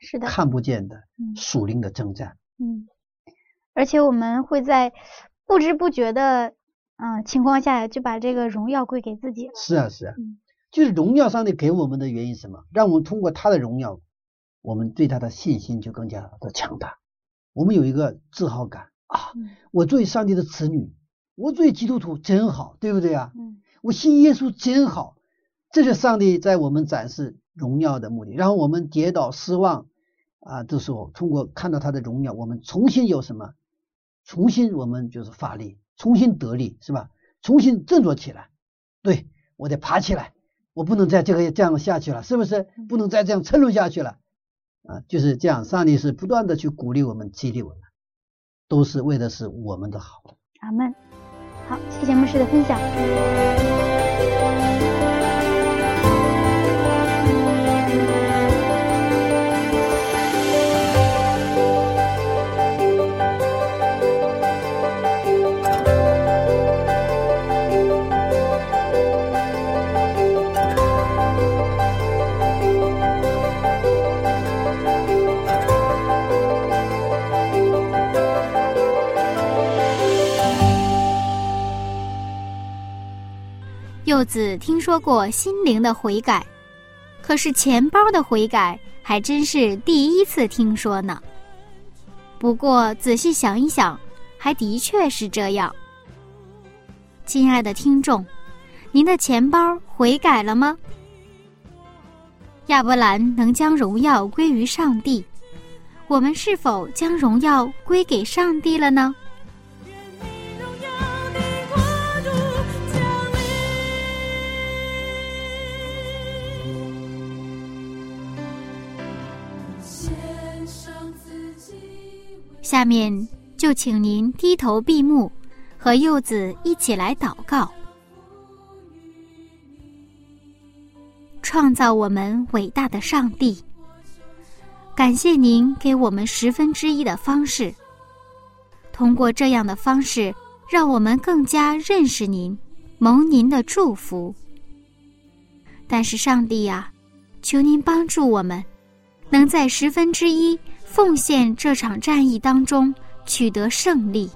是的，看不见的属灵的征战。嗯，而且我们会在不知不觉的嗯情况下就把这个荣耀归给自己。是啊，是啊，就是荣耀上帝给我们的原因什么？让我们通过他的荣耀，我们对他的信心就更加的强大。我们有一个自豪感啊，我作为上帝的子女，我作为基督徒真好，对不对啊？嗯，我信耶稣真好，这是上帝在我们展示。荣耀的目的，然后我们跌倒失望啊的时候，通过看到他的荣耀，我们重新有什么重新我们就是发力，重新得力，是吧？重新振作起来，对我得爬起来，我不能再这个这样下去了，是不是？不能再这样沉沦下去了啊！就是这样，上帝是不断的去鼓励我们、激励我们，都是为的是我们的好。阿门。好，谢谢牧师的分享。柚子听说过心灵的悔改，可是钱包的悔改还真是第一次听说呢。不过仔细想一想，还的确是这样。亲爱的听众，您的钱包悔改了吗？亚伯兰能将荣耀归于上帝，我们是否将荣耀归给上帝了呢？下面就请您低头闭目，和柚子一起来祷告。创造我们伟大的上帝，感谢您给我们十分之一的方式。通过这样的方式，让我们更加认识您，蒙您的祝福。但是，上帝呀，求您帮助我们，能在十分之一。奉献这场战役当中取得胜利，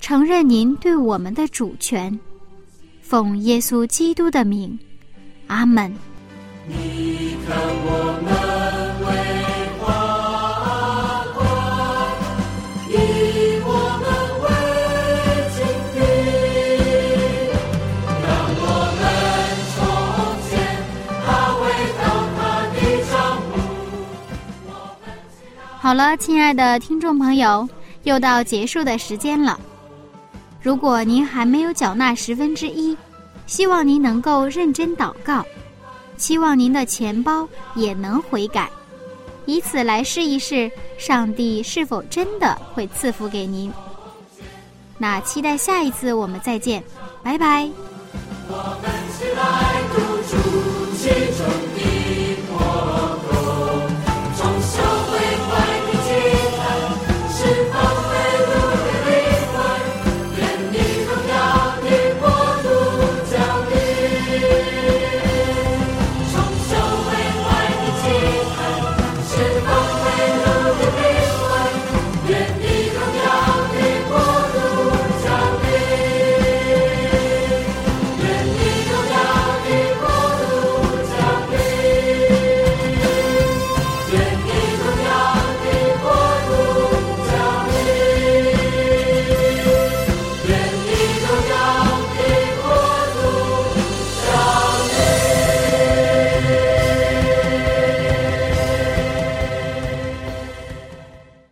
承认您对我们的主权，奉耶稣基督的名，阿门。你看我们好了，亲爱的听众朋友，又到结束的时间了。如果您还没有缴纳十分之一，希望您能够认真祷告，希望您的钱包也能悔改，以此来试一试上帝是否真的会赐福给您。那期待下一次我们再见，拜拜。我们